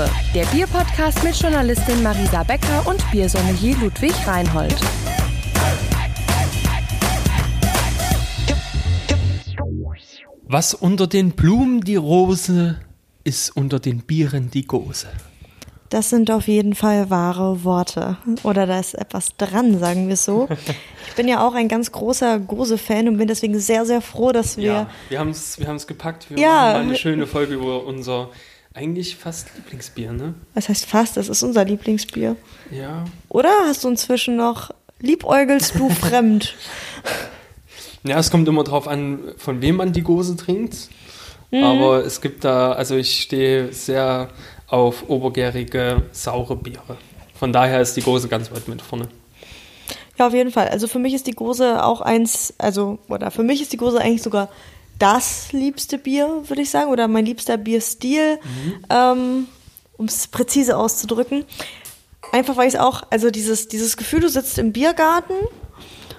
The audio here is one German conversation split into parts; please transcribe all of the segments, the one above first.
Probe, der Bierpodcast mit Journalistin Marisa Becker und Biersommelier Ludwig Reinhold. Was unter den Blumen die Rose, ist unter den Bieren die Gose. Das sind auf jeden Fall wahre Worte. Oder da ist etwas dran, sagen wir so. Ich bin ja auch ein ganz großer Gose-Fan und bin deswegen sehr, sehr froh, dass wir. Ja, wir haben es wir gepackt. Wir Ja. machen mal eine schöne Folge über unser eigentlich fast Lieblingsbier, ne? Was heißt fast? Das ist unser Lieblingsbier. Ja. Oder hast du inzwischen noch. Liebäugelst du fremd? Ja, es kommt immer drauf an, von wem man die Gose trinkt. Mhm. Aber es gibt da, also ich stehe sehr auf obergärige, saure Biere. Von daher ist die Gose ganz weit mit vorne. Ja, auf jeden Fall. Also für mich ist die Gose auch eins, also, oder für mich ist die Gose eigentlich sogar das liebste Bier, würde ich sagen, oder mein liebster Bierstil, ähm, um es präzise auszudrücken. Einfach weil ich es auch, also dieses, dieses Gefühl, du sitzt im Biergarten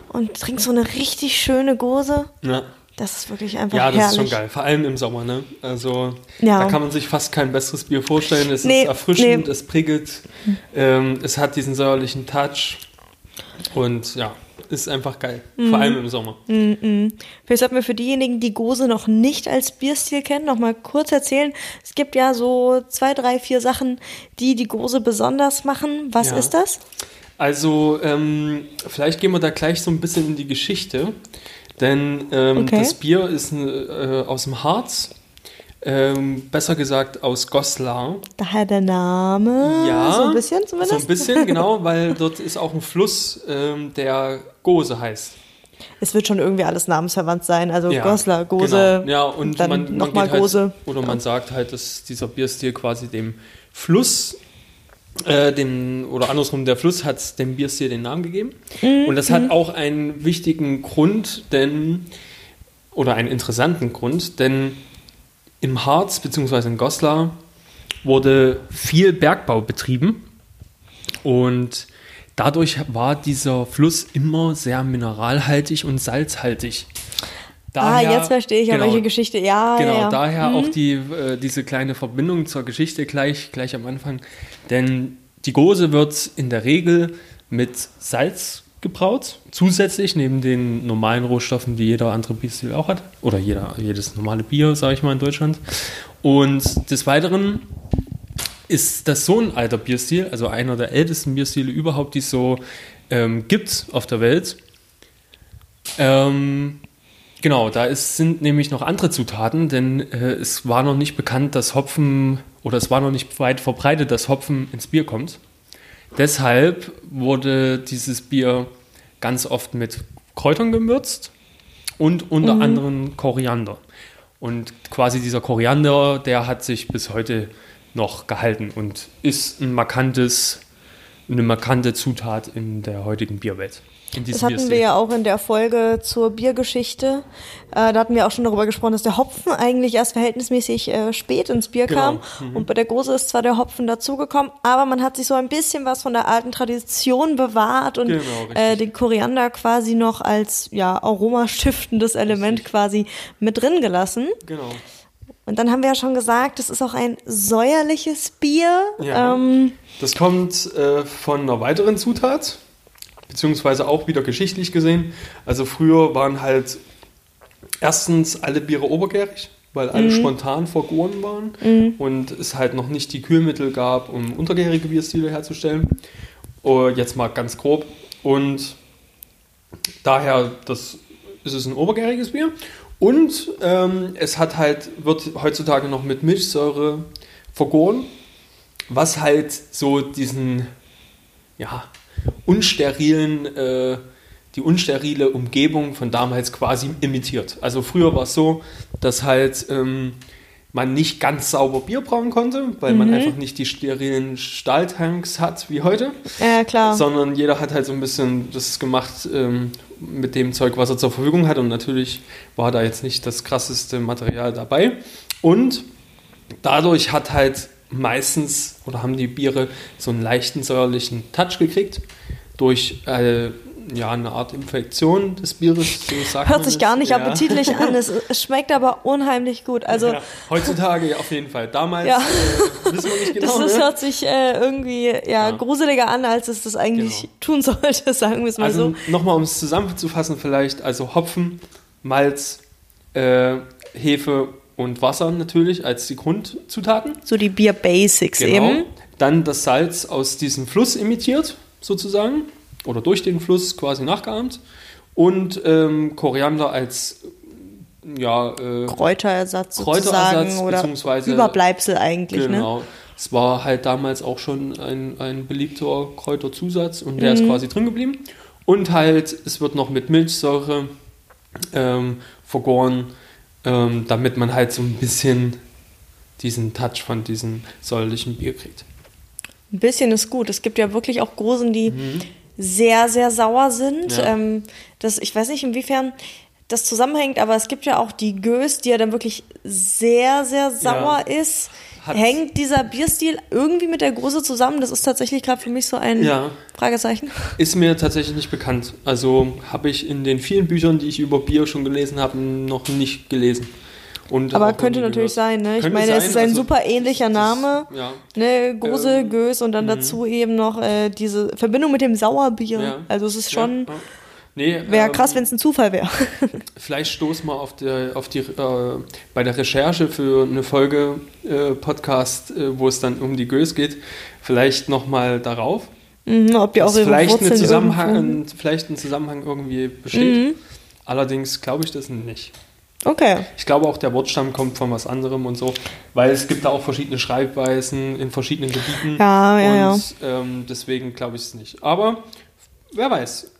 und trinkst so eine richtig schöne Gose, Ja. das ist wirklich einfach Ja, das herrlich. ist schon geil. Vor allem im Sommer, ne? Also Ja. da kann man sich fast kein besseres Bier vorstellen. Es Nee, ist erfrischend, nee. es prickelt, ähm, es hat diesen säuerlichen Touch und ja, ist einfach geil. Mhm. Vor allem im Sommer. Vielleicht sollten wir für diejenigen, die Gose noch nicht als Bierstil kennen, noch mal kurz erzählen. Es gibt ja so zwei, drei, vier Sachen, die die Gose besonders machen. Was Ja. ist das? Also ähm, vielleicht gehen wir da gleich so ein bisschen in die Geschichte, denn ähm, Okay. das Bier ist äh, aus dem Harz, ähm, besser gesagt aus Goslar. Daher der Name. Ja, So ein bisschen zumindest. So ein bisschen, genau, weil dort ist auch ein Fluss, ähm, der Gose heißt. Es wird schon irgendwie alles namensverwandt sein. Also Ja, Goslar, Gose, Genau. Ja, und dann man, man nochmal halt, Gose. Oder man sagt halt, dass dieser Bierstil quasi dem Fluss, äh, dem, oder andersrum, der Fluss hat dem Bierstil den Namen gegeben. Mhm, Und das hat auch einen wichtigen Grund, denn, oder einen interessanten Grund, denn im Harz bzw. in Goslar wurde viel Bergbau betrieben und dadurch war dieser Fluss immer sehr mineralhaltig und salzhaltig. ah, Daher- jetzt verstehe ich genau, auch welche Geschichte. Ja, Genau, ja, ja. daher auch die, äh, diese kleine Verbindung zur Geschichte gleich, gleich am Anfang. Denn die Gose wird in der Regel mit Salz gebraut, zusätzlich neben den normalen Rohstoffen, die jeder andere Bierstil auch hat. Oder jeder, jedes normale Bier, sage ich mal, in Deutschland. Und des Weiteren ist das so ein alter Bierstil, also einer der ältesten Bierstile überhaupt, die es so ähm, gibt auf der Welt. Ähm, genau, da ist, sind nämlich noch andere Zutaten, denn äh, es war noch nicht bekannt, dass Hopfen oder es war noch nicht weit verbreitet, dass Hopfen ins Bier kommt. Deshalb wurde dieses Bier ganz oft mit Kräutern gewürzt und unter anderem Koriander. Und quasi dieser Koriander, der hat sich bis heute noch gehalten und ist ein markantes, eine markante Zutat in der heutigen Bierwelt. Das hatten wir ja auch in der Folge zur Biergeschichte. Äh, da hatten wir auch schon darüber gesprochen, dass der Hopfen eigentlich erst verhältnismäßig äh, spät ins Bier Genau. kam. Und bei der Gose ist zwar der Hopfen dazugekommen, aber man hat sich so ein bisschen was von der alten Tradition bewahrt und Genau, richtig. äh, den Koriander quasi noch als ja, aromastiftendes Element quasi mit drin gelassen. Genau. Und dann haben wir ja schon gesagt, das ist auch ein säuerliches Bier. Ja. Ähm, Das kommt äh, von einer weiteren Zutat, beziehungsweise auch wieder geschichtlich gesehen. Also früher waren halt erstens alle Biere obergärig, weil alle spontan vergoren waren und es halt noch nicht die Kühlmittel gab, um untergärige Bierstile herzustellen. Oh, jetzt mal ganz grob. Und daher, das ist es ein obergäriges Bier. Und ähm, es hat halt, wird heutzutage noch mit Milchsäure vergoren, was halt so diesen, ja, unsterilen, äh, die unsterile Umgebung von damals quasi imitiert. Also früher war es so, dass halt ähm, man nicht ganz sauber Bier brauen konnte, weil man einfach nicht die sterilen Stahltanks hat wie heute ja, klar. sondern jeder hat halt so ein bisschen das gemacht ähm, mit dem Zeug, was er zur Verfügung hat. Und natürlich war da jetzt nicht das krasseste Material dabei. Und dadurch hat halt meistens oder haben die Biere so einen leichten säuerlichen Touch gekriegt durch äh, ja, eine Art Infektion des Bieres, so sagt Hört sich gar nicht ja. appetitlich an. Es, schmeckt aber unheimlich gut. Also ja, heutzutage ja, auf jeden Fall. Damals Ja. äh, wissen wir nicht genau. das, das ne? hört sich äh, irgendwie ja, Ja. gruseliger an, als es das eigentlich Genau. tun sollte, sagen wir es mal Also so. nochmal, um es zusammenzufassen vielleicht, also Hopfen, Malz, äh, Hefe und Wasser natürlich als die Grundzutaten. So die Bier Basics Genau. eben. Dann das Salz aus diesem Fluss imitiert, sozusagen. Oder durch den Fluss quasi nachgeahmt. Und ähm, Koriander als ja, äh, Kräuterersatz, Kräuterersatz, oder Überbleibsel eigentlich, ne? Genau. Es war halt damals auch schon ein, ein beliebter Kräuterzusatz und der ist quasi drin geblieben. Und halt, es wird noch mit Milchsäure ähm, vergoren, ähm, damit man halt so ein bisschen diesen Touch von diesem säuerlichen Bier kriegt. Ein bisschen ist gut. Es gibt ja wirklich auch Gosen, die sehr, sehr sauer sind. Mhm. Ja. Ähm, das, ich weiß nicht, inwiefern das zusammenhängt, aber es gibt ja auch die Gös, die ja dann wirklich sehr, sehr sauer ist. Hat- Hängt dieser Bierstil irgendwie mit der Gose zusammen? Das ist tatsächlich gerade für mich so ein Ja. Fragezeichen. Ist mir tatsächlich nicht bekannt. Also habe ich in den vielen Büchern, die ich über Bier schon gelesen habe, noch nicht gelesen. Und Aber könnte natürlich gehört. sein, ne? Ich Könnte meine, es sein, ist ein also super ähnlicher das- Name. Ja. Ne, Gose, Ähm, Gös und dann dazu eben noch äh, diese Verbindung mit dem Sauerbier. Ja. Also es ist schon, Ja, ja. Nee, wäre ähm, krass, wenn es ein Zufall wäre. Vielleicht stoßen wir auf, der, auf die, äh, bei der Recherche für eine Folge äh, Podcast, äh, wo es dann um die Gös geht, vielleicht nochmal darauf. mhm, ob die auch vielleicht, eine Zusammenhang, ein, vielleicht ein Zusammenhang irgendwie besteht. Mhm. Allerdings glaube ich das nicht. Okay. Ich glaube auch, der Wortstamm kommt von was anderem und so, weil es gibt da auch verschiedene Schreibweisen in verschiedenen Gebieten. Ja, ja, und Ähm, deswegen glaube ich es nicht. Aber wer weiß.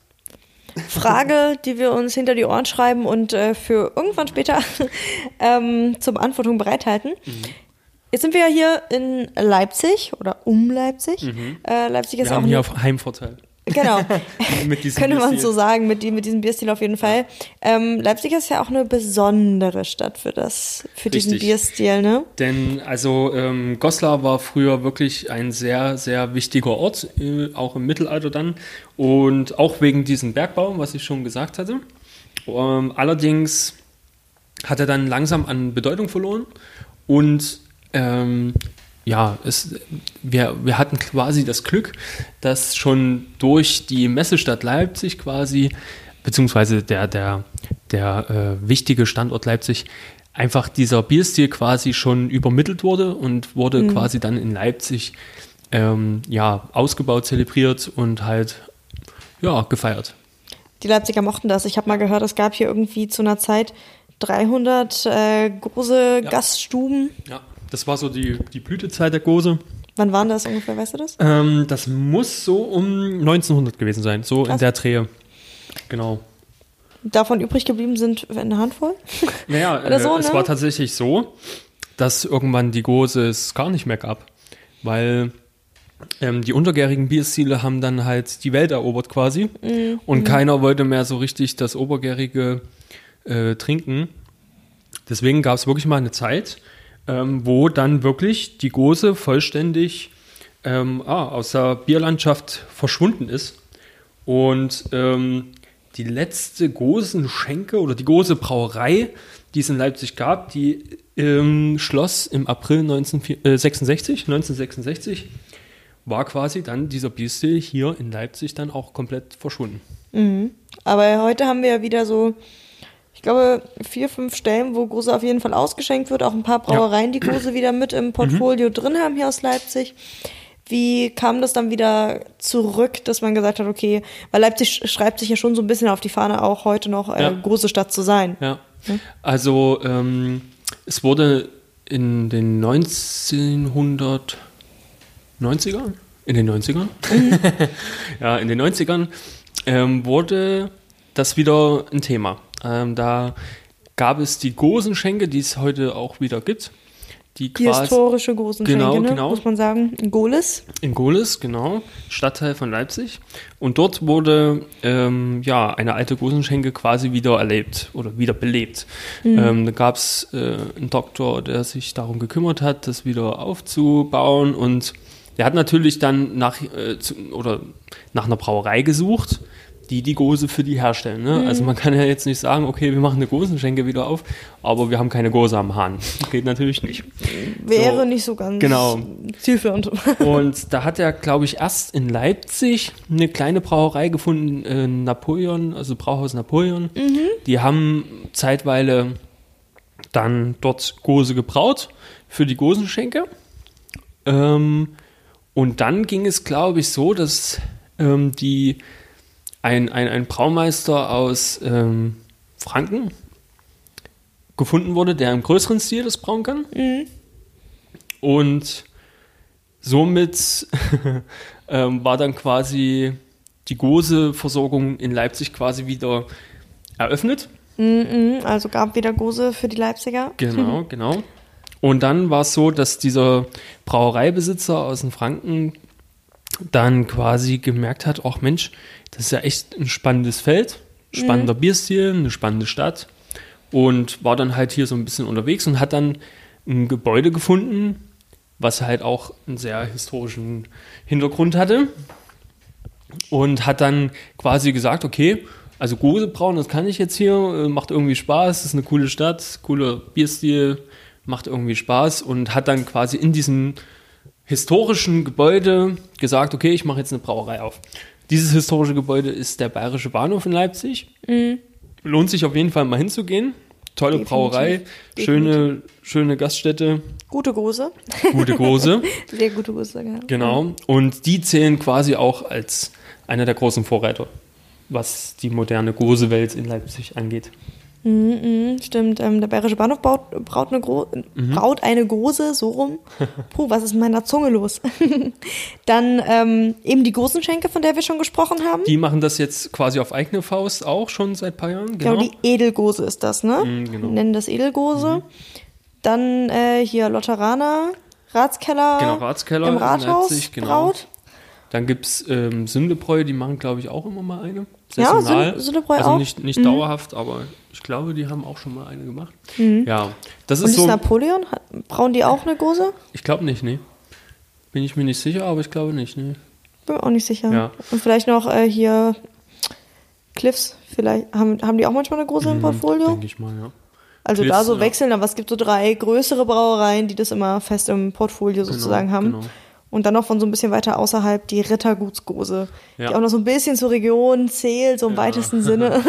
Frage, die wir uns hinter die Ohren schreiben und äh, für irgendwann später ähm, zur Beantwortung bereithalten. Mhm. Jetzt sind wir ja hier in Leipzig oder um Leipzig. Äh, Leipzig ist Mhm. Wir auch haben hier auf Heimvorteil. Genau, könnte man so sagen mit, mit diesem Bierstil auf jeden Fall. Ähm, Leipzig ist ja auch eine besondere Stadt für das, für diesen. Bierstil, ne? Denn also ähm, Goslar war früher wirklich ein sehr, sehr wichtiger Ort, äh, auch im Mittelalter dann. Und auch wegen diesem Bergbau, was ich schon gesagt hatte. Ähm, allerdings hat er dann langsam an Bedeutung verloren. Und ähm, ja, es, wir, wir hatten quasi das Glück, dass schon durch die Messestadt Leipzig quasi, beziehungsweise der, der, der äh, wichtige Standort Leipzig, einfach dieser Bierstil quasi schon übermittelt wurde und wurde quasi dann in Leipzig ähm, ja, ausgebaut, zelebriert und halt ja, gefeiert. Die Leipziger mochten das. Ich habe mal gehört, es gab hier irgendwie zu einer Zeit 300 äh, große Ja. Gaststuben. Ja, das war so die, die Blütezeit der Gose. Wann waren das ungefähr, weißt du das? Ähm, das muss so um 1900 gewesen sein, so in Krass. der Drehe. Genau. Davon übrig geblieben sind eine Handvoll. Naja, Oder äh, so, es ne? war tatsächlich so, dass irgendwann die Gose es gar nicht mehr gab, weil ähm, die untergärigen Bierstile haben dann halt die Welt erobert quasi Mhm. und keiner wollte mehr so richtig das obergärige äh, trinken. Deswegen gab es wirklich mal eine Zeit, ähm, wo dann wirklich die Gose vollständig ähm, ah, aus der Bierlandschaft verschwunden ist. Und ähm, die letzte Gosenschenke oder die Gose Brauerei, die es in Leipzig gab, die ähm, schloss im April 1966, 1966, war quasi dann dieser Bierstil hier in Leipzig dann auch komplett verschwunden. Aber heute haben wir ja wieder so, ich glaube, vier, fünf Stellen, wo Gose auf jeden Fall ausgeschenkt wird. Auch ein paar Brauereien, die Gose wieder mit im Portfolio drin haben hier aus Leipzig. Wie kam das dann wieder zurück, dass man gesagt hat, okay, weil Leipzig schreibt sich ja schon so ein bisschen auf die Fahne, auch heute noch äh, Ja. große Stadt zu sein. Ja. Also ähm, es wurde in den 1990ern, in den 90ern, ja, in den 90ern ähm, wurde das wieder ein Thema. Ähm, da gab es die Gosenschenke, die es heute auch wieder gibt. Die Die historische Gosenschenke, Genau, ne? genau. muss man sagen. In Golis. in Gohlis, genau, Stadtteil von Leipzig. Und dort wurde ähm, ja eine alte Gosenschenke quasi wieder erlebt oder wieder belebt. Ähm, da gab es äh, einen Doktor, der sich darum gekümmert hat, das wieder aufzubauen. Und der hat natürlich dann nach, äh, zu, oder nach einer Brauerei gesucht, die die Gose für die herstellen. Ne? Also man kann ja jetzt nicht sagen, okay, wir machen eine Gosenschenke wieder auf, aber wir haben keine Gose am Hahn. Geht natürlich nicht. Wäre So. nicht so ganz Genau. zielführend. Und da hat er, glaube ich, erst in Leipzig eine kleine Brauerei gefunden, äh, Napoleon, also Brauhaus Napoleon. Die haben zeitweile dann dort Gose gebraut für die Gosenschenke. Ähm, und dann ging es, glaube ich, so, dass ähm, die ein, ein, ein Braumeister aus ähm, Franken gefunden wurde, der im größeren Stil das brauen kann. Und somit ähm, war dann quasi die Gose-Versorgung in Leipzig quasi wieder eröffnet. Mhm, also gab wieder Gose für die Leipziger. Genau, genau. Und dann war es so, dass dieser Brauereibesitzer aus den Franken dann quasi gemerkt hat, ach Mensch, das ist ja echt ein spannendes Feld, spannender Bierstil, eine spannende Stadt. Und war dann halt hier so ein bisschen unterwegs und hat dann ein Gebäude gefunden, was halt auch einen sehr historischen Hintergrund hatte. Und hat dann quasi gesagt, okay, also Gose brauen, das kann ich jetzt hier, äh, macht irgendwie Spaß, ist eine coole Stadt, cooler Bierstil, macht irgendwie Spaß und hat dann quasi in diesem historischen Gebäude gesagt, okay, ich mache jetzt eine Brauerei auf. Dieses historische Gebäude ist der Bayerische Bahnhof in Leipzig. Lohnt sich auf jeden Fall mal hinzugehen. Tolle Definitiv. Brauerei, schöne, schöne Gaststätte, Gute Gose. gute Gose. Sehr gute Gose, ja. Genau. Und die zählen quasi auch als einer der großen Vorreiter, was die moderne Gose-Welt in Leipzig angeht. Mhm, stimmt, ähm, der Bayerische Bahnhof baut, braut, eine Gro Mhm. braut eine Gose, so rum. Puh, was ist mit meiner Zunge los? Dann ähm, eben die Gosenschenke, von der wir schon gesprochen haben. Die machen das jetzt quasi auf eigene Faust auch schon seit ein paar Jahren. Genau. glaube, die Edelgose ist das, ne? Mhm, genau. Nennen das Edelgose. Dann äh, hier Lotteraner, Ratskeller, Genau, Ratskeller im in Rathaus Leipzig, genau. braut. Dann gibt es ähm, Sündebräu, die machen, glaube ich, auch immer mal eine. Ja, Saisonal. Sün- Sündebräu also auch. Mhm. nicht, nicht dauerhaft, aber ich glaube, die haben auch schon mal eine gemacht. Ja, das Mhm. Und ist ist so. Napoleon? Brauen die auch eine Gose? Ich glaube nicht, nee. Bin ich mir nicht sicher, aber ich glaube nicht, nee. Bin mir auch nicht sicher. Ja. Und vielleicht noch äh, hier Cliffs, vielleicht haben, haben die auch manchmal eine Gose im Portfolio? Denke ich mal, ja. Also Cliffs, da so ja. wechseln, aber es gibt so drei größere Brauereien, die das immer fest im Portfolio sozusagen haben. genau. Und dann noch von so ein bisschen weiter außerhalb die Rittergutsgose, die Ja. auch noch so ein bisschen zur Region zählt, so im weitesten Sinne.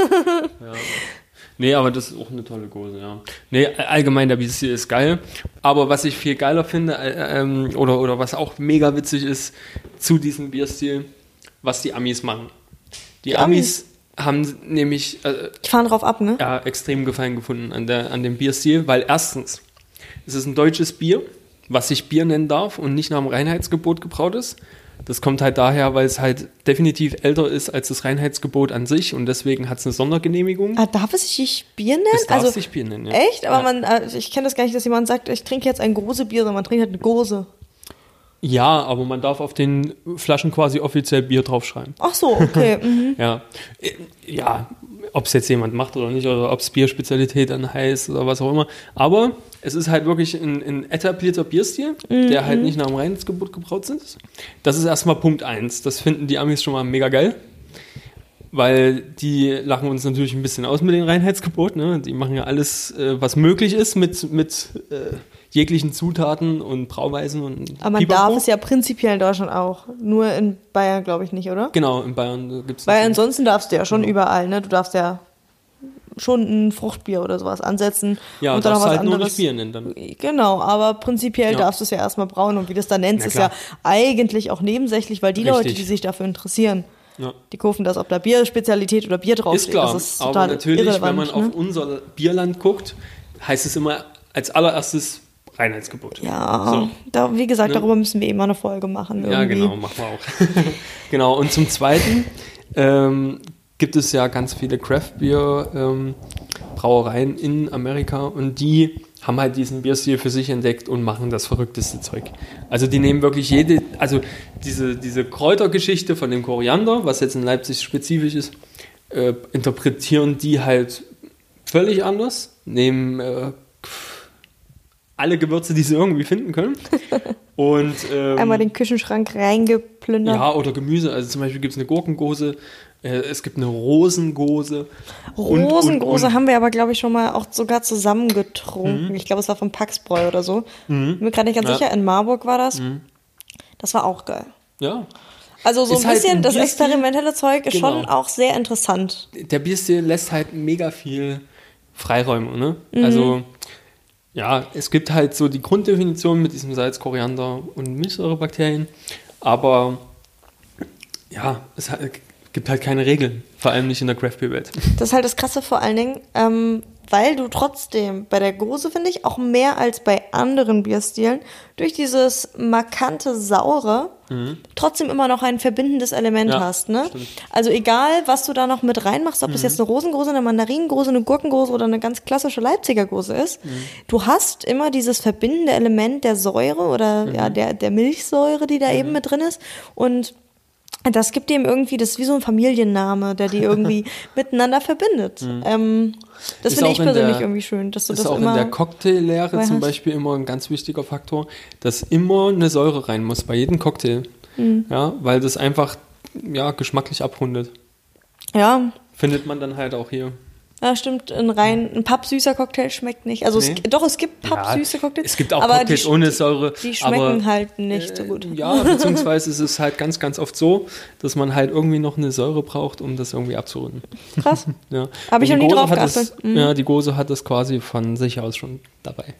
Nee, aber das ist auch eine tolle Gose, ja. Nee, allgemein, der Bier ist geil. Aber was ich viel geiler finde, äh, ähm, oder, oder was auch mega witzig ist zu diesem Bierstil, was die Amis machen. Die, Amis, haben nämlich äh, Die fahren drauf ab, ne? ja, extrem Gefallen gefunden an, der, an dem Bierstil, weil erstens, es ist ein deutsches Bier, was sich Bier nennen darf und nicht nach dem Reinheitsgebot gebraut ist. Das kommt halt daher, weil es halt definitiv älter ist als das Reinheitsgebot an sich und deswegen hat es eine Sondergenehmigung. Ah, darf es sich Bier nennen? Es darf also, sich Bier nennen, ja. Echt? Aber Ja. man, äh, ich kenne das gar nicht, dass jemand sagt, ich trinke jetzt ein große Bier, sondern man trinkt halt eine Gose. Ja, aber man darf auf den Flaschen quasi offiziell Bier draufschreiben. Ach so, okay. mhm. Ja, ja ob es jetzt jemand macht oder nicht, oder ob es Bierspezialität dann heißt oder was auch immer. Aber es ist halt wirklich ein, ein etablierter Bierstil, der halt nicht nach dem Reinheitsgebot gebraut ist. Das ist erstmal Punkt eins. Das finden die Amis schon mal mega geil. Weil die lachen uns natürlich ein bisschen aus mit dem Reinheitsgebot. Ne? Die machen ja alles, äh, was möglich ist mit, mit äh, jeglichen Zutaten und Brauweisen und Aber man Pipapo. darf es ja prinzipiell in Deutschland auch. Nur in Bayern, glaube ich, nicht, oder? Genau, in Bayern gibt es Weil ansonsten darfst du ja schon überall, ne? Du darfst ja schon ein Fruchtbier oder sowas ansetzen. Ja, und dann noch darfst was halt nur anderes. nicht Bier nennen dann. Genau, aber prinzipiell Ja. darfst du es ja erstmal brauen und wie du es dann nennst, ist ja klar. eigentlich auch nebensächlich, weil die Richtig. Leute, die sich dafür interessieren, Ja. die kaufen das, ob da Bierspezialität oder Bier draufsteht. Ist klar, das ist aber total natürlich, wenn man ne? auf unser Bierland guckt, heißt es immer als allererstes Reinheitsgebot. Ja, So. da, wie gesagt, Ne? darüber müssen wir immer eine Folge machen. Ja, Irgendwie. genau, machen wir auch. genau, und zum Zweiten ähm, gibt es ja ganz viele Craft-Bier-Brauereien in Amerika und die haben halt diesen Bierstil für sich entdeckt und machen das verrückteste Zeug. Also die nehmen wirklich jede, also diese, diese Kräutergeschichte von dem Koriander, was jetzt in Leipzig spezifisch ist, äh, interpretieren die halt völlig anders, nehmen äh, alle Gewürze, die sie irgendwie finden können. Und, ähm, Einmal den Küchenschrank reingeplündert. Ja, oder Gemüse. Also zum Beispiel gibt es eine Gurkengose, äh, es gibt eine Rosengose. Rosengose und- und- haben wir aber, glaube ich, schon mal auch sogar zusammengetrunken. Ich glaube, es war vom Paxbräu oder so. Bin mir gerade nicht ganz Mhm. Ja. Mhm. sicher. In Marburg war das. Das war auch geil. Ja. Also so Ist ein halt bisschen, ein das experimentelle Zeug ist schon Genau. auch sehr interessant. Der Bierstil lässt halt mega viel Freiräume, ne? Mhm. Also, ja, es gibt halt so die Grunddefinition mit diesem Salz, Koriander und Milchsäurebakterien, aber ja, es gibt halt keine Regeln, vor allem nicht in der Craft Beer Welt. Das ist halt das Krasse vor allen Dingen, ähm, weil du trotzdem bei der Gose, finde ich, auch mehr als bei anderen Bierstilen durch dieses markante Saure trotzdem immer noch ein verbindendes Element Mhm. Ja, hast. Ne? stimmt. Also egal, was du da noch mit reinmachst, ob Mhm. es jetzt eine Rosengose, eine Mandarinengose, eine Gurkengose oder eine ganz klassische Leipziger Gose ist, Mhm. du hast immer dieses verbindende Element der Säure oder ja, Mhm. der, der Milchsäure, die da eben mit drin ist. Und das gibt dem irgendwie, das ist wie so ein Familienname, der die irgendwie miteinander verbindet. Ähm, das Mhm. Ist finde auch ich persönlich der- irgendwie schön, dass du Das ist das auch immer. in der Cocktaillehre zum. Beispiel immer ein ganz wichtiger Faktor, dass immer eine Säure rein muss bei jedem Cocktail. Mhm. Ja, weil das einfach ja, geschmacklich abrundet. ja, Findet man dann halt auch hier. Ja, stimmt. Ein rein ein pappsüßer Cocktail schmeckt nicht. Also Nee. es, doch, es gibt pappsüße Cocktails. Es gibt auch aber Cocktails die, ohne Säure. Die schmecken aber, halt nicht so gut. Äh, ja, beziehungsweise ist es halt ganz, ganz oft so, dass man halt irgendwie noch eine Säure braucht, um das irgendwie abzurunden. Krass. Ja. Hab ich noch die nie Gose drauf hat das- geachtet. Mhm. Ja, die Gose hat das quasi von sich aus schon dabei.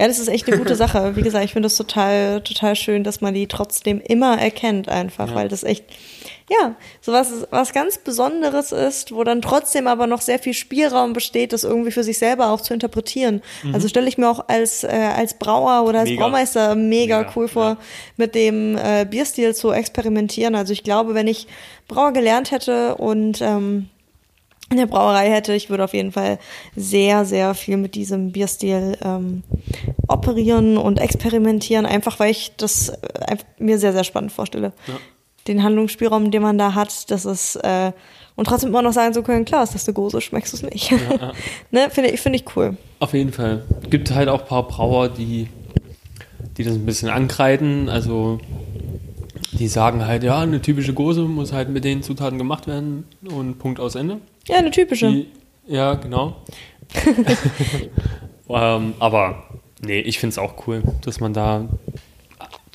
Ja, das ist echt eine gute Sache. Wie gesagt, ich finde es total, total schön, dass man die trotzdem immer erkennt einfach, Ja. weil das echt, ja, so was, was ganz Besonderes ist, wo dann trotzdem aber noch sehr viel Spielraum besteht, das irgendwie für sich selber auch zu interpretieren. Also stelle ich mir auch als, äh, als Brauer oder als Mhm. Mega. Braumeister mega, Mega, cool vor, ja. mit dem äh, Bierstil zu experimentieren. Also ich glaube, wenn ich Brauer gelernt hätte und ähm, in der Brauerei hätte, ich würde auf jeden Fall sehr, sehr viel mit diesem Bierstil ähm, operieren und experimentieren, einfach weil ich das äh, mir sehr, sehr spannend vorstelle. Ja. Den Handlungsspielraum, den man da hat, das ist äh, und trotzdem immer noch sagen zu können, klar, ist das eine Gose, schmeckst du es nicht. ne, finde ich, finde ich cool. Auf jeden Fall. Gibt halt auch ein paar Brauer, die, die das ein bisschen ankreiden. Also die sagen halt, ja, eine typische Gose muss halt mit den Zutaten gemacht werden und Punkt aus Ende. Ja, eine typische. Die, ja, genau. ähm, aber nee, ich finde es auch cool, dass man da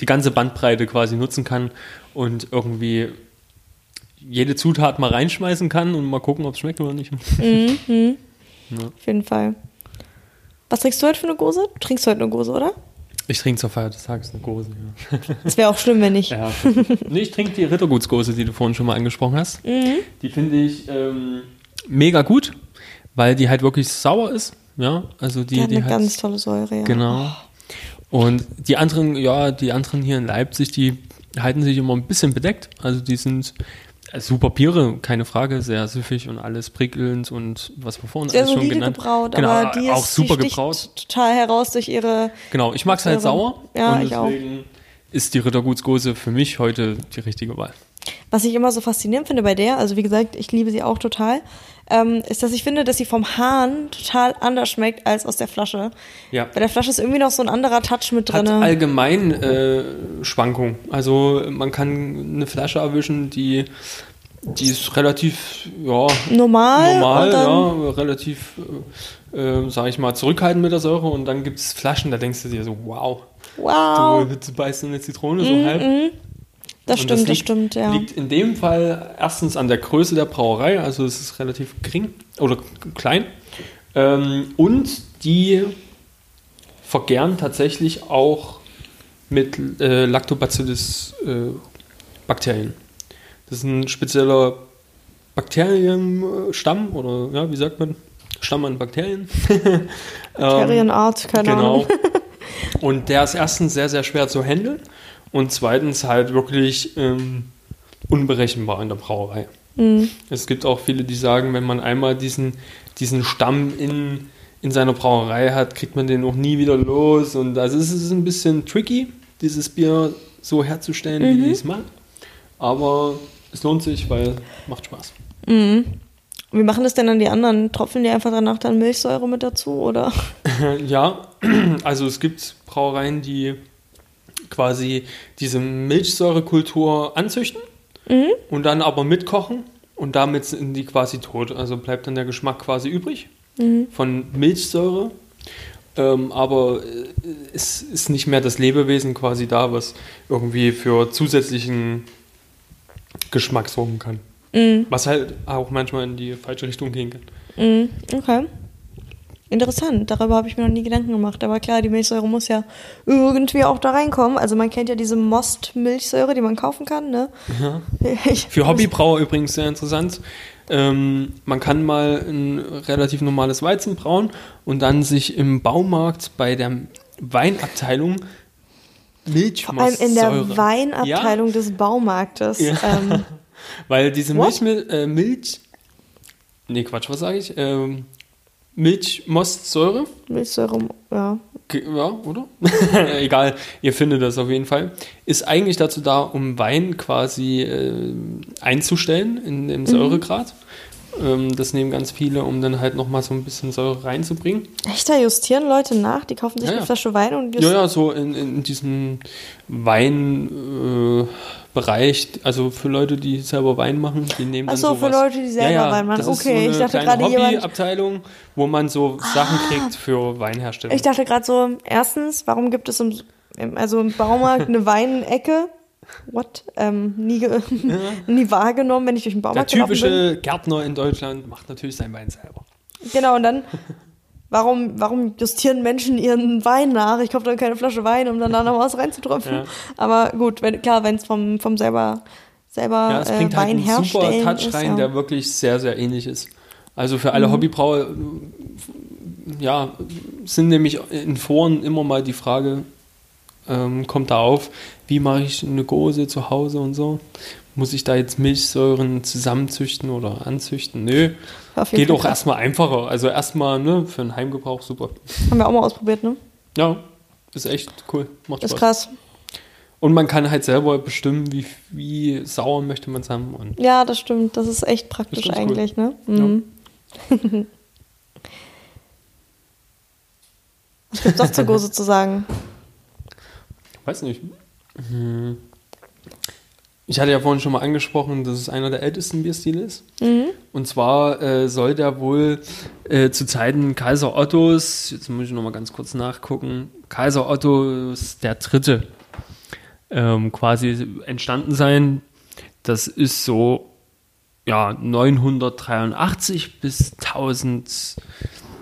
die ganze Bandbreite quasi nutzen kann und irgendwie jede Zutat mal reinschmeißen kann und mal gucken, ob es schmeckt oder nicht. Auf jeden Fall. Was trinkst du heute für eine Gose? Du trinkst heute eine Gose, oder? Ich trinke zur Feier des Tages eine Gose. Ja. Das wäre auch schlimm, wenn nicht. Ja. nee, ich trinke die Rittergutsgose, die du vorhin schon mal angesprochen hast. Die finde ich ähm, mega gut, weil die halt wirklich sauer ist. Ja, also die, Die hat die eine hat, ganz tolle Säure, ja. Genau. Und die anderen, ja, die anderen hier in Leipzig, die halten sich immer ein bisschen bedeckt. Also die sind äh, super Biere, keine Frage, sehr süffig und alles prickelnd und was wir vorhin Sehr alles schon genannt gebraut, genau, aber die ist auch super die gebraut. total heraus durch ihre. Genau, ich mag es halt sauer. Ja, und ich auch. deswegen ist die Rittergutsgose für mich heute die richtige Wahl. Was ich immer so faszinierend finde bei der, also wie gesagt, ich liebe sie auch total, ähm, ist, dass ich finde, dass sie vom Hahn total anders schmeckt als aus der Flasche. Ja. Bei der Flasche ist irgendwie noch so ein anderer Touch mit Hat drin. allgemein äh, Schwankung. Also man kann eine Flasche erwischen, die, die ist relativ, ja, Normal. normal, ja, relativ, äh, äh, sag ich mal, zurückhaltend mit der Säure und dann gibt es Flaschen, da denkst du dir so, wow, Wow, du, du beißt eine Zitrone so halb. Das Und stimmt, das, liegt, stimmt, ja. liegt in dem Fall erstens an der Größe der Brauerei, also es ist relativ gering oder klein. Ähm, und die vergären tatsächlich auch mit äh, Lactobacillus äh, Bakterien. Das ist ein spezieller Bakterienstamm oder ja, wie sagt man? Stamm an Bakterien. Ähm, Bakterienart, keine genau. Ahnung. Und der ist erstens sehr, sehr schwer zu handeln und zweitens halt wirklich ähm, unberechenbar in der Brauerei. Mhm. Es gibt auch viele, die sagen, wenn man einmal diesen, diesen Stamm in, in seiner Brauerei hat, kriegt man den auch nie wieder los. Und also es ist ein bisschen tricky, dieses Bier so herzustellen, wie die es machen. Aber es lohnt sich, weil macht Spaß. Wie machen das denn dann die anderen? Tropfen die einfach danach dann Milchsäure mit dazu, oder? ja, also es gibt Brauereien, die quasi diese Milchsäurekultur anzüchten und dann aber mitkochen und damit sind die quasi tot. Also bleibt dann der Geschmack quasi übrig von Milchsäure. Ähm, aber äh, es ist nicht mehr das Lebewesen quasi da, was irgendwie für zusätzlichen Geschmack sorgen kann. Was halt auch manchmal in die falsche Richtung gehen kann. Mhm, okay. Interessant, darüber habe ich mir noch nie Gedanken gemacht. Aber klar, die Milchsäure muss ja irgendwie auch da reinkommen. Also man kennt ja diese Most-Milchsäure, die man kaufen kann, ne? Ich- Für Hobbybrauer übrigens sehr interessant. Ähm, man kann mal ein relativ normales Weizen brauen und dann sich im Baumarkt bei der Weinabteilung Vor allem in der. Weinabteilung des Baumarktes. Ja. Ähm, Weil diese? Milch, äh, Milch, nee Quatsch, was sage ich? Ähm, Milchmostsäure, Milchsäure, ja. Ja, oder? Egal, ihr findet das auf jeden Fall. Ist eigentlich dazu da, um Wein quasi äh, einzustellen in Mhm. dem Säuregrad. Ähm, das nehmen ganz viele, um dann halt nochmal so ein bisschen Säure reinzubringen. Echt, da justieren Leute nach? Die kaufen sich Ja, eine ja. Flasche Wein und Ja, justieren. ja, so in, in diesem Weinbereich, äh, Bereich, also für Leute, die selber Wein machen, die nehmen Ach dann so, für sowas. Leute, die selber Wein machen. Das ist Okay, so ich eine dachte kleine gerade jemand- Ah. Hobbyabteilung, wo man so Sachen kriegt für Weinherstellung. Ich dachte gerade so, erstens, warum gibt es im, also im Baumarkt eine Weinecke? What? Ähm, nie, ge nie wahrgenommen, wenn ich durch den Der Baumarkt bin. typische Gärtner in Deutschland macht natürlich sein Wein selber. Genau, und dann, warum, warum justieren Menschen ihren Wein nach? Ich kaufe dann keine Flasche Wein, um dann da noch was reinzutropfen. Ja. Aber gut, wenn, klar, wenn es vom, vom selber, selber Ja, es äh, bringt halt Wein einen super Touch ist, rein, ja. Mhm. der wirklich sehr, sehr ähnlich ist. Also für alle Hobbybrauer, äh, ja, sind nämlich in Foren immer mal die Frage, ähm, kommt da auf, wie mache ich eine Gose zu Hause und so? Muss ich da jetzt Milchsäuren zusammenzüchten oder anzüchten? Nö, Auf jeden geht Fall auch krass. erstmal einfacher. Also erstmal ne, für einen Heimgebrauch super. Haben wir auch mal ausprobiert, ne? Ja, ist echt cool. Macht Ist Spaß. krass. Und man kann halt selber bestimmen, wie, wie sauer möchte man es haben. Und Ja, das stimmt. Das ist echt praktisch cool. eigentlich, ne? Mhm. Was gibt's noch zur Gose zu sagen? weiß nicht. Hm. Ich hatte ja vorhin schon mal angesprochen, dass es einer der ältesten Bierstile ist. Mhm. Und zwar äh, soll der wohl äh, zu Zeiten Kaiser Ottos, jetzt muss ich noch mal ganz kurz nachgucken, Kaiser Ottos der Dritte ähm, quasi entstanden sein. Das ist so ja 983 bis 1000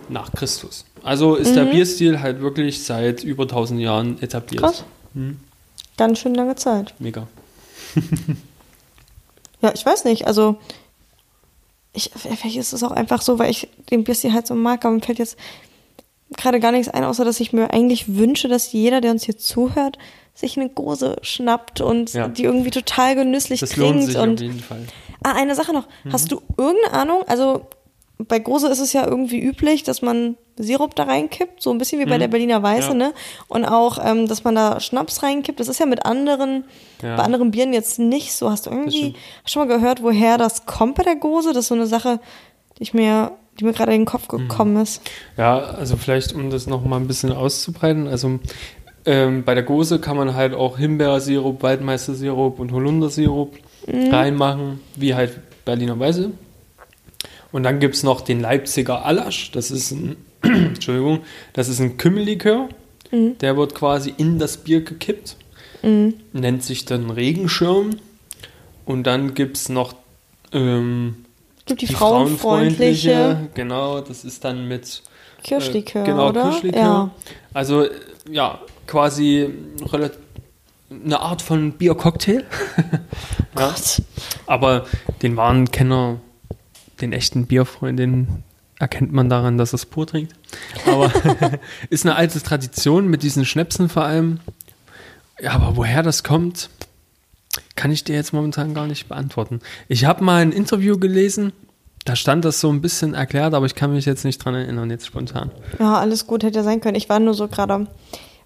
nach Christus. Also ist der Bierstil halt wirklich seit über 1000 Jahren etabliert. Krass. Ganz schön lange Zeit. Mega. Ja, ich weiß nicht. Also, ich, vielleicht ist es auch einfach so, weil ich den Bierstil halt so mag, aber mir fällt jetzt gerade gar nichts ein, außer dass ich mir eigentlich wünsche, dass jeder, der uns hier zuhört, sich eine Gose schnappt und Ja. die irgendwie total genüsslich Das lohnt trinkt. sich und auf jeden Fall. Ah, eine Sache noch. Mhm. Hast du irgendeine Ahnung? Also bei Gose ist es ja irgendwie üblich, dass man Sirup da reinkippt, so ein bisschen wie bei der Berliner Weiße, Mhm. Ja. ne? Und auch, ähm, dass man da Schnaps reinkippt. Das ist ja mit anderen, Ja. bei anderen Bieren jetzt nicht so. Hast du irgendwie schon mal gehört, woher das kommt bei der Gose? Das ist so eine Sache, die ich mir, die mir gerade in den Kopf Mhm. gekommen ist. Ja, also vielleicht, um das noch mal ein bisschen auszubreiten. Also ähm, bei der Gose kann man halt auch Himbeersirup, Waldmeistersirup und Holundersirup reinmachen, wie halt Berliner Weiße. Und dann gibt es noch den Leipziger Allasch. Das ist ein, Entschuldigung, das ist ein Kümmellikör. Der wird quasi in das Bier gekippt. Nennt sich dann Regenschirm. Und dann gibt es noch ähm, gibt die, die frauenfreundliche frauenfreundliche. Genau, das ist dann mit Kirschlikör, äh, genau, oder? Kirschlikör. Ja. Also, äh, ja, quasi eine Art von Biercocktail. ja. Gott. Aber den wahren Kenner, den echten Bierfreund, den erkennt man daran, dass es pur trinkt. Aber ist eine alte Tradition mit diesen Schnäpsen vor allem. Ja, aber woher das kommt, kann ich dir jetzt momentan gar nicht beantworten. Ich habe mal ein Interview gelesen, da stand das so ein bisschen erklärt, aber ich kann mich jetzt nicht dran erinnern, jetzt spontan. Ja, alles gut, hätte sein können. Ich war nur so gerade,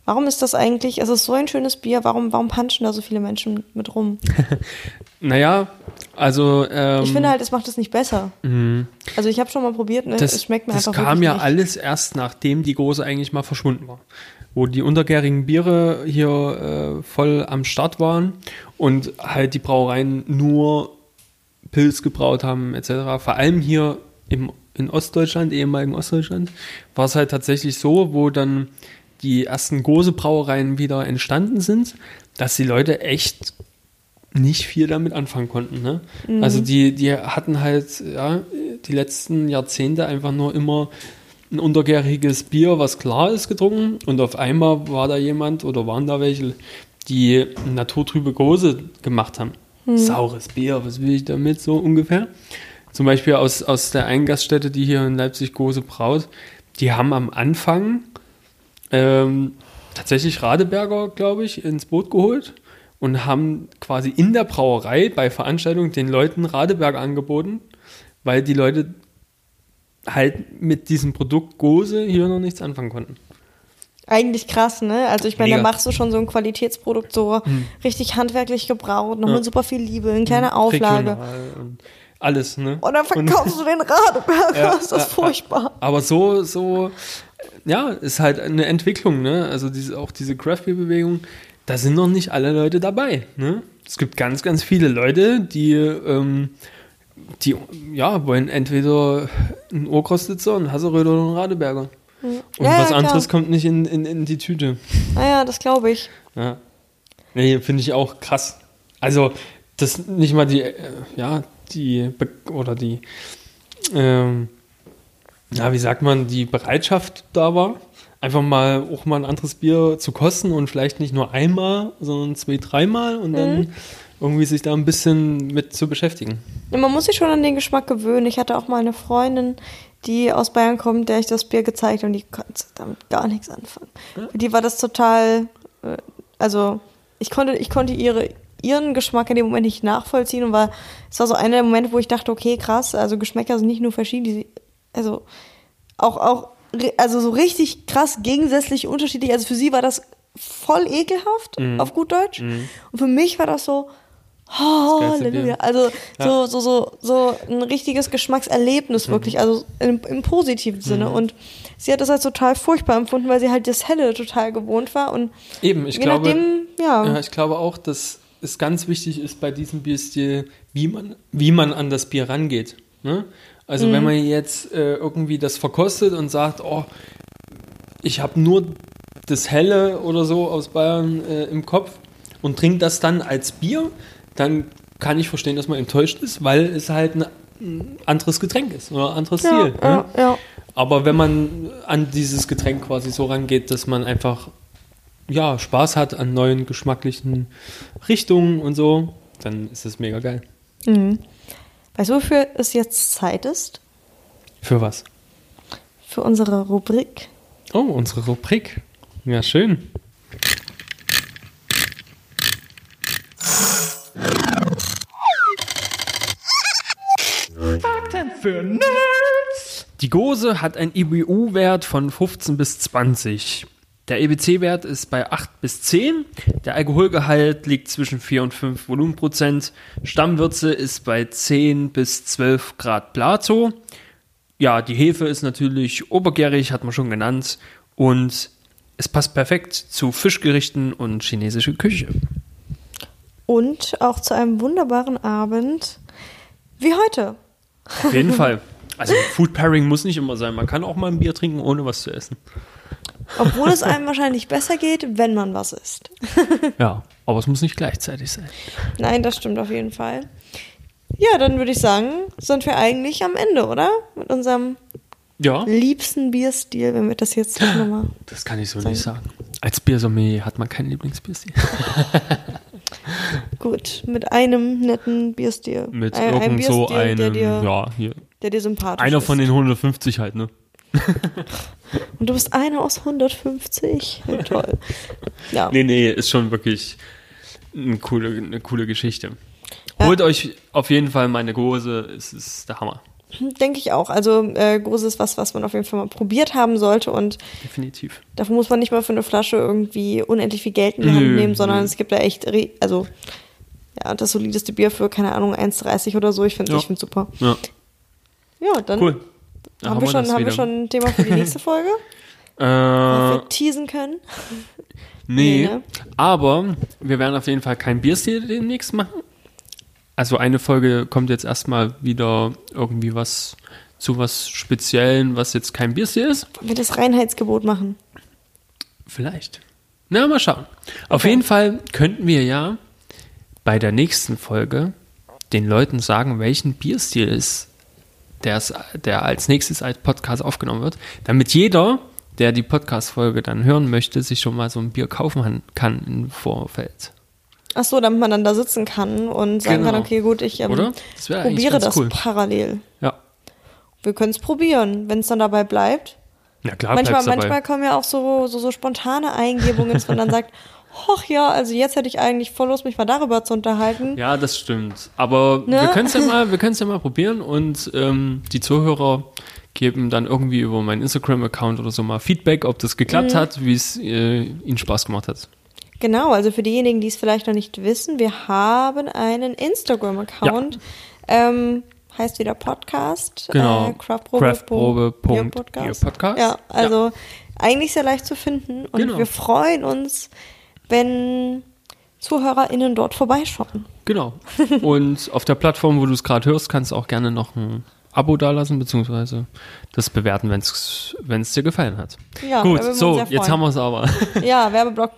Warum ist das eigentlich, es ist so ein schönes Bier, warum, warum punchen da so viele Menschen mit rum? Naja, also. Ähm, Ich finde halt, es macht es nicht besser. Also ich habe schon mal probiert, ne? das, es schmeckt mir das einfach kam wirklich ja nicht. alles erst, nachdem die Große eigentlich mal verschwunden war. Wo die untergärigen Biere hier äh, voll am Start waren und halt die Brauereien nur Pilz gebraut haben, etc. Vor allem hier im, in Ostdeutschland, ehemaligen Ostdeutschland, war es halt tatsächlich so, wo dann die ersten große Brauereien wieder entstanden sind, dass die Leute echt nicht viel damit anfangen konnten. Ne? Also die, die hatten halt ja, die letzten Jahrzehnte einfach nur immer ein untergäriges Bier, was klar ist, getrunken und auf einmal war da jemand oder waren da welche, die naturtrübe Große gemacht haben. Saures Bier, was will ich damit so ungefähr? Zum Beispiel aus, aus der Eingaststätte, die hier in Leipzig große braut, die haben am Anfang ähm, tatsächlich Radeberger, glaube ich, ins Boot geholt und haben quasi in der Brauerei bei Veranstaltungen den Leuten Radeberger angeboten, weil die Leute halt mit diesem Produkt Gose hier noch nichts anfangen konnten. Eigentlich krass, ne? Also ich meine, da machst du schon so ein Qualitätsprodukt so richtig handwerklich gebraut, noch Ja. mit super viel Liebe, eine kleine Auflage. Und alles, ne? Und dann verkaufst du den Radeberger, Ja, ist das furchtbar. Aber so, so, ja, ist halt eine Entwicklung, ne? Also diese, auch diese Craft Beer Bewegung, da sind noch nicht alle Leute dabei, ne? Es gibt ganz, ganz viele Leute, die, ähm, die, ja, wollen entweder einen Urkostitzer, einen Hasseröder oder einen Radeberger. Und Ja, was ja, anderes kommt nicht in, in, in die Tüte. Naja, das glaube ich. Ja. Nee, finde ich auch krass. Also, dass nicht mal die, äh, ja, die, Be- oder die, ähm, ja, wie sagt man, die Bereitschaft da war, einfach mal auch mal ein anderes Bier zu kosten und vielleicht nicht nur einmal, sondern zwei, dreimal und dann irgendwie sich da ein bisschen mit zu beschäftigen. Ja, man muss sich schon an den Geschmack gewöhnen. Ich hatte auch mal eine Freundin, die aus Bayern kommt, der ich das Bier gezeigt habe und die konnte damit gar nichts anfangen. Für die war das total, äh, also ich konnte, ich konnte ihre, ihren Geschmack in dem Moment nicht nachvollziehen und war, es war so einer der Momente, wo ich dachte, okay, krass, also Geschmäcker sind nicht nur verschieden, die, also auch, auch, also so richtig krass gegensätzlich unterschiedlich. Also für sie war das voll ekelhaft, auf gut Deutsch. Und für mich war das so, oh, Halleluja. Also Ja. so, so, so, so ein richtiges Geschmackserlebnis wirklich, also im, im positiven Sinne. Und sie hat das als total furchtbar empfunden, weil sie halt das Helle total gewohnt war. Und Eben, ich glaube, nachdem, ja, Ja, ich glaube auch, dass es ganz wichtig ist bei diesem Bierstil, wie man, wie man an das Bier rangeht. Ne? Also wenn man jetzt äh, irgendwie das verkostet und sagt, oh, ich habe nur das Helle oder so aus Bayern äh, im Kopf und trinkt das dann als Bier, dann kann ich verstehen, dass man enttäuscht ist, weil es halt ein, ein anderes Getränk ist oder ein anderes ja, Stil. ja, ne? ja. Aber wenn man an dieses Getränk quasi so rangeht, dass man einfach ja, Spaß hat an neuen geschmacklichen Richtungen und so, dann ist es mega geil. Weißt du, wofür es jetzt Zeit ist? Für was? Für unsere Rubrik. Oh, unsere Rubrik. Ja, schön. Die Gose hat ein IBU-Wert von 15 bis 20. Der EBC-Wert ist bei 8 bis 10. Der Alkoholgehalt liegt zwischen 4 und 5 Volumenprozent. Stammwürze ist bei 10 bis 12 Grad Plato. Ja, die Hefe ist natürlich obergärig, hat man schon genannt. Und es passt perfekt zu Fischgerichten und chinesische Küche. Und auch zu einem wunderbaren Abend wie heute. Auf jeden Fall. Also Food Pairing muss nicht immer sein. Man kann auch mal ein Bier trinken, ohne was zu essen. Obwohl es einem wahrscheinlich besser geht, wenn man was isst. Ja, aber es muss nicht gleichzeitig sein. Nein, das stimmt auf jeden Fall. Ja, dann würde ich sagen, sind wir eigentlich am Ende, oder? Mit unserem Ja, liebsten Bierstil, wenn wir das jetzt nochmal. das kann ich so nicht sagen. Als Biersommelier hat man keinen Lieblingsbierstil. Gut, mit einem netten Bierstil. Mit Ein- irgend so Bierstil, einem, der dir, ja, hier. der dir sympathisch Einer ist. von den 150 halt, ne? Und du bist einer aus 150. Ja, toll. Ja. Nee, nee, ist schon wirklich eine coole, eine coole Geschichte. Ja. Holt euch auf jeden Fall meine Gose, es ist der Hammer. Denke ich auch. Also äh, Gose ist was, was man auf jeden Fall mal probiert haben sollte und Definitiv. dafür muss man nicht mal für eine Flasche irgendwie unendlich viel Geld in die Hand nehmen, sondern nö. es gibt da echt, also ja, das solideste Bier für, keine Ahnung, 1,30 oder so. Ich finde Ja. ich find's super. Ja, Ja, dann cool. Dann haben, wir schon, haben wir schon ein Thema für die nächste Folge, Äh, wir teasen können. nee, Nee, ne? aber wir werden auf jeden Fall kein Bierstil demnächst machen. Also eine Folge kommt jetzt erstmal wieder irgendwie was zu was Speziellen, was jetzt kein Bierstil ist. Wollen wir das Reinheitsgebot machen? Vielleicht. Na, mal schauen. Auf jeden Fall könnten wir ja bei der nächsten Folge den Leuten sagen, welchen Bierstil ist, der, es- der als nächstes als Podcast aufgenommen wird, damit jeder, der die Podcast-Folge dann hören möchte, sich schon mal so ein Bier kaufen kann im Vorfeld. Ach so, damit man dann da sitzen kann und sagen Genau. kann, okay, gut, ich ähm? Das probiere das cool. parallel. Ja. Wir können es probieren, wenn es dann dabei bleibt. Na klar, manchmal, dabei. manchmal kommen ja auch so, so, so spontane Eingebungen, dass man dann sagt, ach ja, also jetzt hätte ich eigentlich voll Lust, mich mal darüber zu unterhalten. Ja, das stimmt. Aber Ne? wir können es ja mal, wir ja mal probieren und ähm, die Zuhörer geben dann irgendwie über meinen Instagram-Account oder so mal Feedback, ob das geklappt Mhm. hat, wie es äh, ihnen Spaß gemacht hat. Genau, also für diejenigen, die es vielleicht noch nicht wissen, wir haben einen Instagram-Account. Ähm, heißt wieder Podcast. Genau. Äh, Craftprobe. Podcast. Ja, also eigentlich sehr leicht zu finden und Genau. wir freuen uns, wenn ZuhörerInnen dort vorbeischauen. Genau. Und auf der Plattform, wo du es gerade hörst, kannst du auch gerne noch ein Abo dalassen, beziehungsweise das bewerten, wenn es dir gefallen hat. Ja, Gut, so, jetzt haben wir es aber. Ja, Werbeblock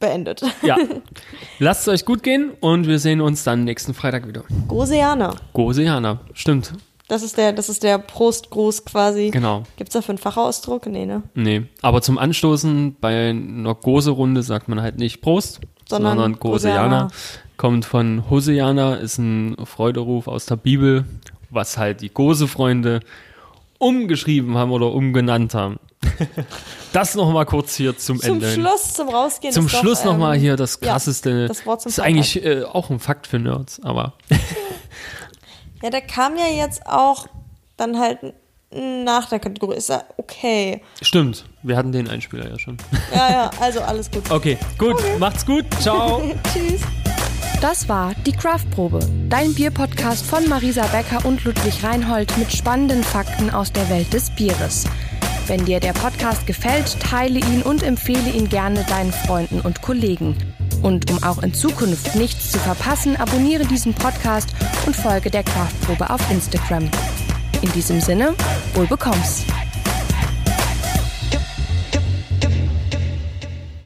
beendet. ja. Lasst es euch gut gehen und wir sehen uns dann nächsten Freitag wieder. Goseana. Goseana, stimmt. Das ist der, das ist der Prostgruß quasi. Genau. Gibt's dafür einen Fachausdruck? Nee, ne? Nee, aber zum Anstoßen bei einer Gose-Runde sagt man halt nicht Prost, Sondern sondern. Goseana. Kommt von Hoseana, ist ein Freuderuf aus der Bibel, was halt die Gose-Freunde umgeschrieben haben oder umgenannt haben. das nochmal kurz hier zum, Zum Ende. Schluss, zum Rausgehen. Zum Schluss nochmal ähm, hier das ja, krasseste. das Wort zum ist eigentlich äh, auch ein Fakt für Nerds, aber Ja, der kam ja jetzt auch dann halt nach der Kategorie. Ist ja okay. stimmt. Wir hatten den Einspieler ja schon. Ja, ja, also alles gut. Okay, gut. Macht's gut. Ciao. Tschüss. Das war die Craftprobe, dein Bierpodcast von Marisa Becker und Ludwig Reinhold mit spannenden Fakten aus der Welt des Bieres. Wenn dir der Podcast gefällt, teile ihn und empfehle ihn gerne deinen Freunden und Kollegen. Und um auch in Zukunft nichts zu verpassen, abonniere diesen Podcast und folge der Craftprobe auf Instagram. In diesem Sinne, wohl bekomm's.